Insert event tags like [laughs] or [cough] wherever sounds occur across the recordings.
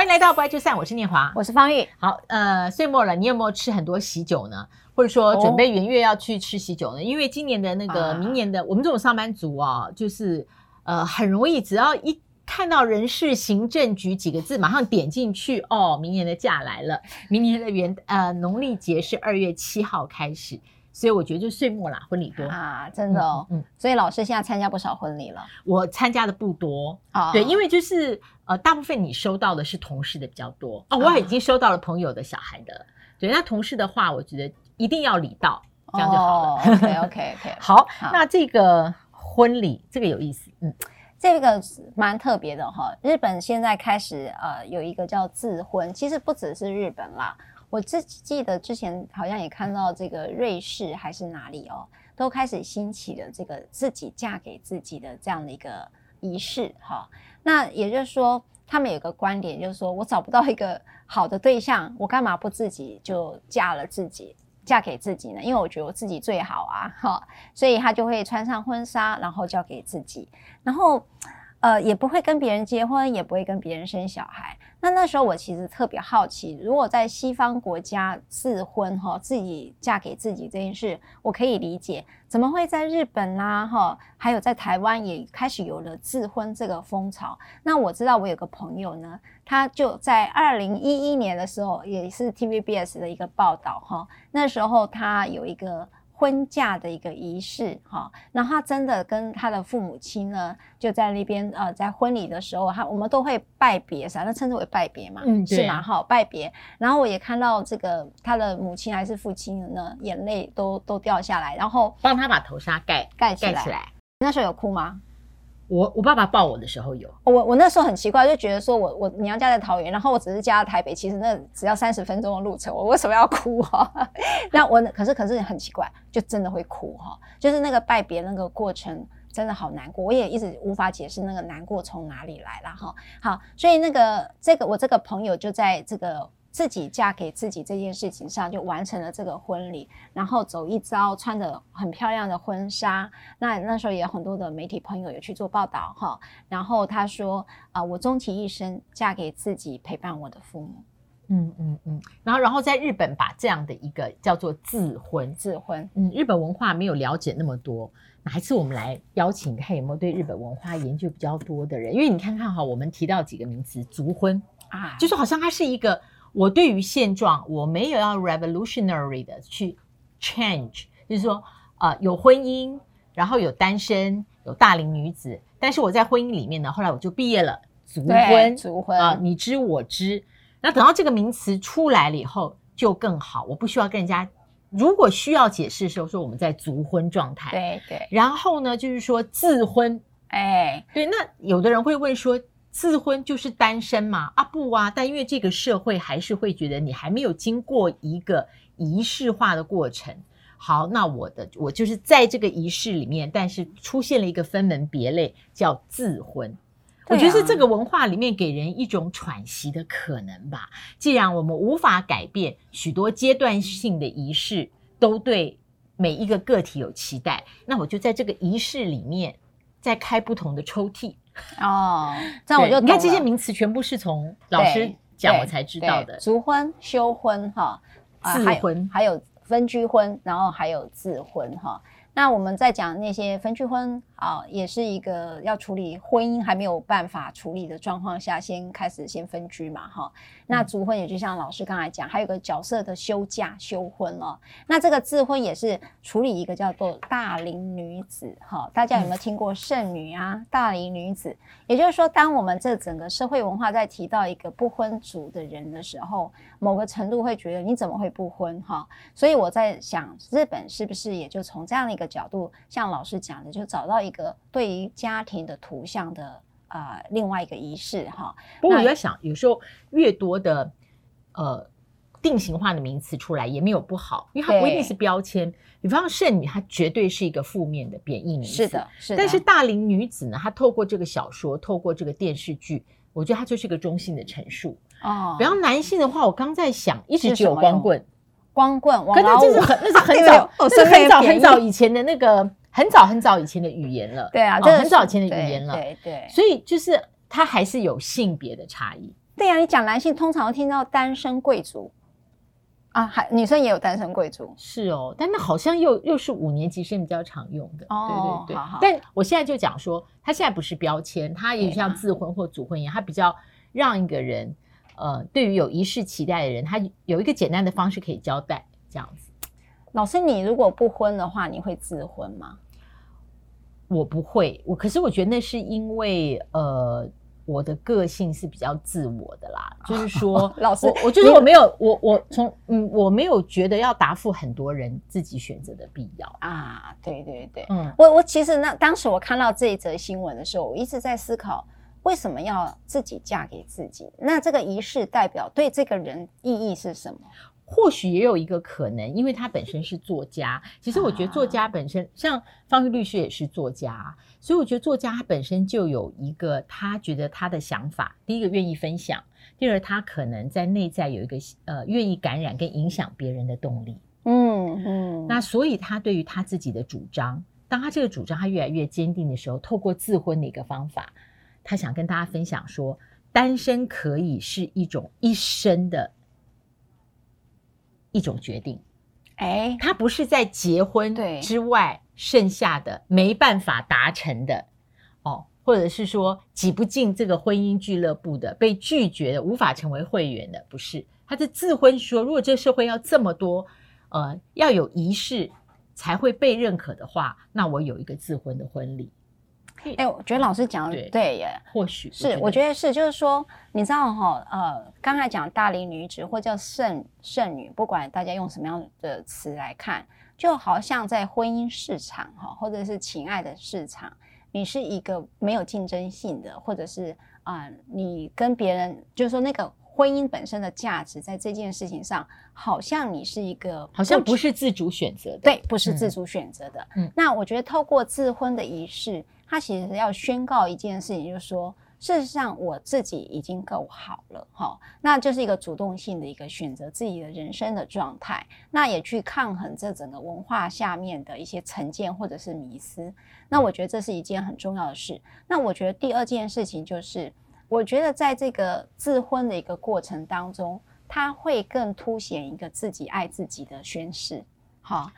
欢迎来到不爱就散，我是念华，我是方玉。好，呃，岁末了，你有没有吃很多喜酒呢？或者说准备元月要去吃喜酒呢？哦、因为今年的那个，明年的、啊、我们这种上班族啊，就是呃，很容易只要一看到人事行政局几个字，马上点进去哦，明年的假来了，明年的元呃农历节是二月七号开始。所以我觉得就岁末啦，婚礼多啊，真的哦。嗯，所以老师现在参加不少婚礼了。我参加的不多啊，对，因为就是呃，大部分你收到的是同事的比较多哦。我已经收到了朋友的小孩的，对，那同事的话，我觉得一定要礼到，这样就好了。[laughs] OK OK OK。好，那这个婚礼这个有意思，嗯，这个蛮特别的哈。日本现在开始呃有一个叫自婚，其实不只是日本啦。我自己记得之前好像也看到这个瑞士还是哪里哦，都开始兴起了这个自己嫁给自己的这样的一个仪式哈。那也就是说，他们有个观点，就是说我找不到一个好的对象，我干嘛不自己就嫁了自己，嫁给自己呢？因为我觉得我自己最好啊哈，所以他就会穿上婚纱，然后交给自己，然后。呃，也不会跟别人结婚，也不会跟别人生小孩。那那时候我其实特别好奇，如果在西方国家自婚哈，自己嫁给自己这件事，我可以理解，怎么会在日本啦哈，还有在台湾也开始有了自婚这个风潮？那我知道我有个朋友呢，他就在二零一一年的时候，也是 TVBS 的一个报道哈，那时候他有一个。婚嫁的一个仪式，哈，然后他真的跟他的父母亲呢，就在那边，呃，在婚礼的时候，他我们都会拜别，反正称之为拜别嘛，嗯，是嘛？哈，拜别。然后我也看到这个他的母亲还是父亲呢，眼泪都都掉下来，然后帮他把头纱盖盖起来。盖起来。那时候有哭吗？我我爸爸抱我的时候有，我我那时候很奇怪，就觉得说我我娘家在桃园，然后我只是嫁到台北，其实那只要三十分钟的路程，我为什么要哭哈？[laughs] 那我可是可是很奇怪，就真的会哭哈，就是那个拜别那个过程真的好难过，我也一直无法解释那个难过从哪里来了哈。好，所以那个这个我这个朋友就在这个。自己嫁给自己这件事情上就完成了这个婚礼，然后走一遭，穿着很漂亮的婚纱。那那时候也有很多的媒体朋友有去做报道哈。然后他说啊、呃，我终其一生嫁给自己，陪伴我的父母。嗯嗯嗯。然后然后在日本把这样的一个叫做自婚，自婚。嗯，日本文化没有了解那么多，哪一次我们来邀请看有没有对日本文化研究比较多的人？因为你看看哈，我们提到几个名词，族婚啊，就是好像它是一个。我对于现状，我没有要 revolutionary 的去 change，就是说，呃，有婚姻，然后有单身，有大龄女子，但是我在婚姻里面呢，后来我就毕业了，族婚，族婚啊，你知我知。那等到这个名词出来了以后，就更好，我不需要跟人家，如果需要解释的时候，说我们在族婚状态，对对。然后呢，就是说自婚，哎，对，那有的人会问说。自婚就是单身嘛？啊不啊，但因为这个社会还是会觉得你还没有经过一个仪式化的过程。好，那我的我就是在这个仪式里面，但是出现了一个分门别类，叫自婚。我觉得是这个文化里面给人一种喘息的可能吧。既然我们无法改变许多阶段性的仪式，都对每一个个体有期待，那我就在这个仪式里面再开不同的抽屉。哦，[laughs] 这样我就你看这些名词全部是从老师讲我才知道的。族婚、休婚哈，自婚还有分居婚，然后还有自婚哈。那我们在讲那些分居婚啊，也是一个要处理婚姻还没有办法处理的状况下，先开始先分居嘛哈。那族婚也就像老师刚才讲，还有个角色的休假休婚了。那这个自婚也是处理一个叫做大龄女子哈。大家有没有听过剩女啊？大龄女子，也就是说，当我们这整个社会文化在提到一个不婚族的人的时候，某个程度会觉得你怎么会不婚哈？所以我在想，日本是不是也就从这样的一个角度，像老师讲的，就找到一个对于家庭的图像的啊、呃、另外一个仪式哈。不过我在想，有时候越多的呃定型化的名词出来也没有不好，因为它不一定是标签。比方剩女，它绝对是一个负面的贬义名词。是的，是的。但是大龄女子呢，她透过这个小说，透过这个电视剧，我觉得它就是一个中性的陈述。哦。比方男性的话，我刚在想，一直只有光棍。光棍，可是这是很，那是 [laughs] 很早，那是很早很早以前的那个，很早很早以前的语言了。对啊，这很早以前的语言了。对对。所以就是它还是有性别的差异。对呀、啊，你讲男性通常会听到单身贵族啊，还女生也有单身贵族，是哦，但那好像又又是五年级生比较常用的，哦、对对对。好好但我现在就讲说，它现在不是标签，它也像自婚或主婚一样，它比较让一个人，呃，对于有仪式期待的人，他有一个简单的方式可以交代，这样子。老师，你如果不婚的话，你会自婚吗？我不会，我可是我觉得那是因为呃，我的个性是比较自我的啦，[laughs] 就是说，老师，我我就是我没有我我从嗯，我没有觉得要答复很多人自己选择的必要啊，对对对，嗯，我我其实那当时我看到这一则新闻的时候，我一直在思考，为什么要自己嫁给自己？那这个仪式代表对这个人意义是什么？或许也有一个可能，因为他本身是作家。其实我觉得作家本身，啊、像方玉律师也是作家，所以我觉得作家他本身就有一个他觉得他的想法。第一个愿意分享，第二他可能在内在有一个呃愿意感染跟影响别人的动力。嗯嗯。那所以他对于他自己的主张，当他这个主张他越来越坚定的时候，透过自婚的一个方法，他想跟大家分享说，单身可以是一种一生的。一种决定，哎，他不是在结婚之外剩下的没办法达成的哦，或者是说挤不进这个婚姻俱乐部的、被拒绝的、无法成为会员的，不是。他是自婚说，如果这个社会要这么多，呃，要有仪式才会被认可的话，那我有一个自婚的婚礼。哎、欸，我觉得老师讲的对，对耶，或许是，我觉得是，就是说，你知道哈，呃，刚才讲大龄女子或叫剩剩女，不管大家用什么样的词来看，就好像在婚姻市场哈，或者是情爱的市场，你是一个没有竞争性的，或者是啊、呃，你跟别人，就是说那个。婚姻本身的价值，在这件事情上，好像你是一个，好像不是自主选择的，对，不是自主选择的。嗯，那我觉得透过自婚的仪式，他其实要宣告一件事情，就是说，事实上我自己已经够好了，哈，那就是一个主动性的一个选择自己的人生的状态，那也去抗衡这整个文化下面的一些成见或者是迷思。那我觉得这是一件很重要的事。那我觉得第二件事情就是。我觉得在这个自婚的一个过程当中，他会更凸显一个自己爱自己的宣誓。好，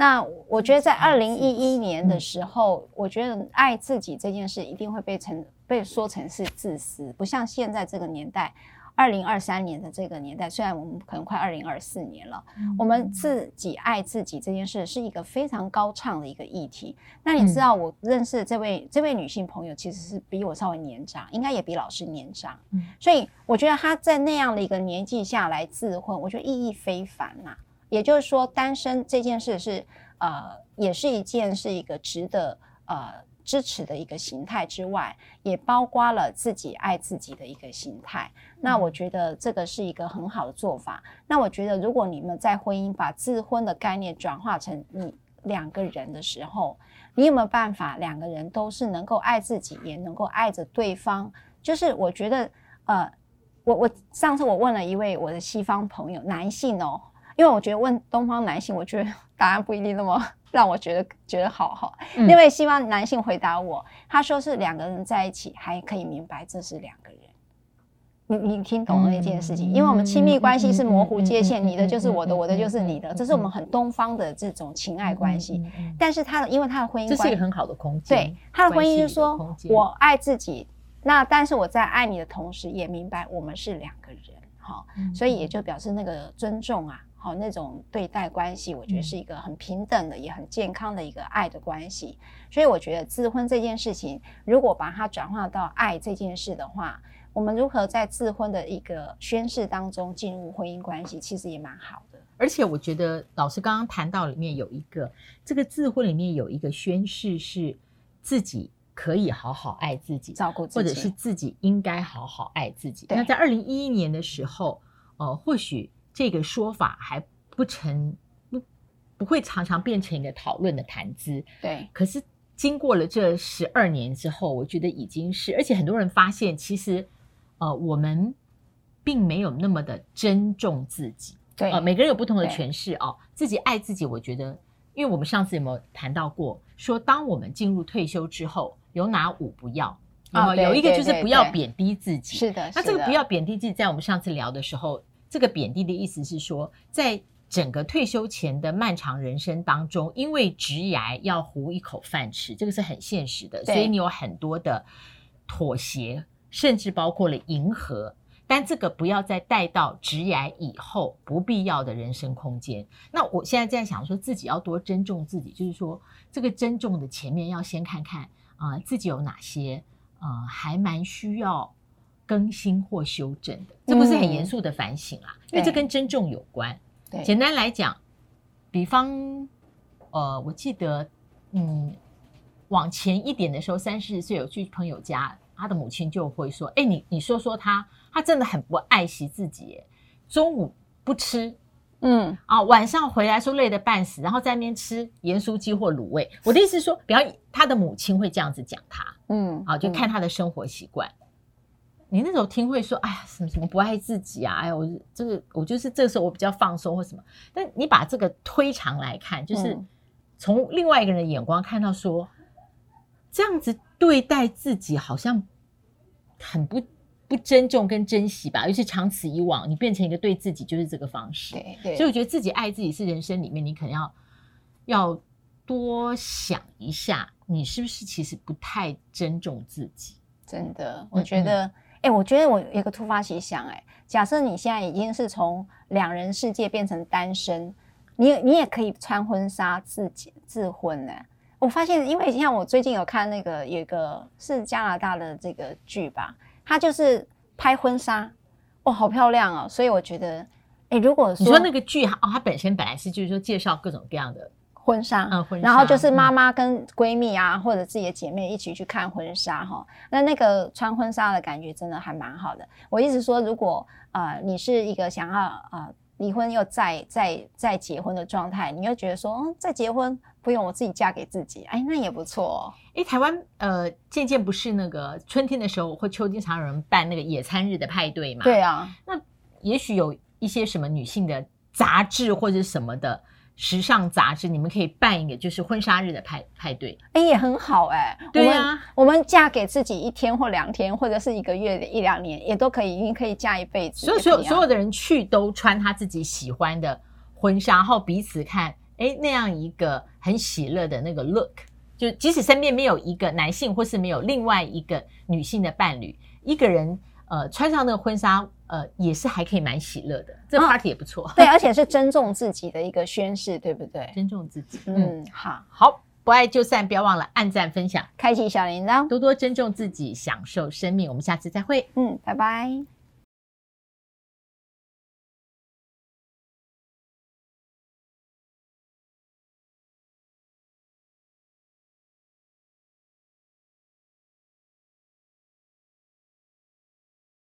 那我觉得在二零一一年的时候，我觉得爱自己这件事一定会被成被说成是自私，不像现在这个年代。二零二三年的这个年代，虽然我们可能快二零二四年了，嗯，我们自己爱自己这件事是一个非常高唱的一个议题。那你知道，我认识的这位、嗯、这位女性朋友，其实是比我稍微年长，应该也比老师年长。嗯，所以我觉得她在那样的一个年纪下来自婚，我觉得意义非凡呐。也就是说，单身这件事是呃，也是一件是一个值得呃。支持的一个形态之外，也包括了自己爱自己的一个形态。那我觉得这个是一个很好的做法。那我觉得，如果你们在婚姻把自婚的概念转化成你两个人的时候，你有没有办法两个人都是能够爱自己，也能够爱着对方？就是我觉得，呃，我我上次我问了一位我的西方朋友，男性哦，因为我觉得问东方男性，我觉得答案不一定那么。让我觉得觉得好哈，那位希望男性回答我，他说是两个人在一起还可以明白这是两个人。你你听懂了那件事情？因为我们亲密关系是模糊界限，你的就是我的，我的就是你的，这是我们很东方的这种情爱关系。但是他的，因为他的婚姻，这是一个很好的空间。对，他的婚姻就是说，我爱自己，那但是我在爱你的同时，也明白我们是两个人，哈，所以也就表示那个尊重啊。好，那种对待关系，我觉得是一个很平等的，也很健康的一个爱的关系。所以我觉得自婚这件事情，如果把它转化到爱这件事的话，我们如何在自婚的一个宣誓当中进入婚姻关系，其实也蛮好的。而且我觉得老师刚刚谈到里面有一个，这个自婚里面有一个宣誓是自己可以好好爱自己，照顾自己，或者是自己应该好好爱自己。那在二零一一年的时候，呃，或许。这个说法还不成不不会常常变成一个讨论的谈资，对。可是经过了这十二年之后，我觉得已经是，而且很多人发现，其实呃，我们并没有那么的珍重自己，对。呃，每个人有不同的诠释哦。自己爱自己，我觉得，因为我们上次有没有谈到过，说当我们进入退休之后，有哪五不要？有没有？有一个就是不要贬低自己。是的，那这个不要贬低自己，在我们上次聊的时候，这个贬低的意思是说，在整个退休前的漫长人生当中，因为职涯要糊一口饭吃，这个是很现实的，所以你有很多的妥协，甚至包括了迎合。但这个不要再带到职涯以后不必要的人生空间。那我现在在想说，自己要多珍重自己，就是说，这个珍重的前面要先看看啊、呃，自己有哪些啊、呃，还蛮需要更新或修正的。这不是很严肃的反省啊，嗯、因为这跟珍重有关。对，简单来讲，比方呃，我记得嗯，往前一点的时候，三四十岁有去朋友家，他的母亲就会说：“哎，你你说说他。”他真的很不爱惜自己，中午不吃，嗯啊，晚上回来说累得半死，然后在那边吃盐酥鸡或卤味。我的意思是说，比方他的母亲会这样子讲他，嗯啊，就看他的生活习惯。嗯、你那时候听会说，哎呀，什么什么不爱自己啊？哎呀，我这个我就是这个时候我比较放松或什么。但你把这个推长来看，就是从另外一个人的眼光看到说，这样子对待自己好像很不。不珍重跟珍惜吧，尤其长此以往，你变成一个对自己就是这个方式。对对，所以我觉得自己爱自己是人生里面你可能要要多想一下，你是不是其实不太珍重自己？真的，我觉得，哎、我觉得我有一个突发奇想、欸，哎，假设你现在已经是从两人世界变成单身，你你也可以穿婚纱自己自婚呢、欸。我发现，因为像我最近有看那个有一个是加拿大的这个剧吧。他就是拍婚纱，哇，好漂亮哦！所以我觉得，哎、欸，如果说你说那个剧哦，它本身本来是就是说介绍各种各样的婚纱，嗯，婚纱，然后就是妈妈跟闺蜜啊，嗯、或者自己的姐妹一起去看婚纱哈。那那个穿婚纱的感觉真的还蛮好的。我一直说，如果呃你是一个想要呃离婚又再再再结婚的状态，你又觉得说，嗯，再结婚。不用我自己嫁给自己，哎，那也不错哦。哎，台湾呃，渐渐不是那个春天的时候或秋天常有人办那个野餐日的派对嘛？对啊。那也许有一些什么女性的杂志或者什么的时尚杂志，你们可以办一个就是婚纱日的派派对。哎，也很好哎。对啊，我们嫁给自己一天或两天，或者是一个月的一两年，也都可以，你可以嫁一辈子。所以所有所有的人去都穿他自己喜欢的婚纱，然后彼此看。哎，那样一个很喜乐的那个 look，就即使身边没有一个男性，或是没有另外一个女性的伴侣，一个人呃穿上那个婚纱，呃也是还可以蛮喜乐的。这 party 也不错，哦，对，[laughs] 而且是尊重自己的一个宣誓，对不对？尊重自己，嗯，好，好，不爱就散，不要忘了按赞、分享、开启小铃铛，多多尊重自己，享受生命。我们下次再会，嗯，拜拜。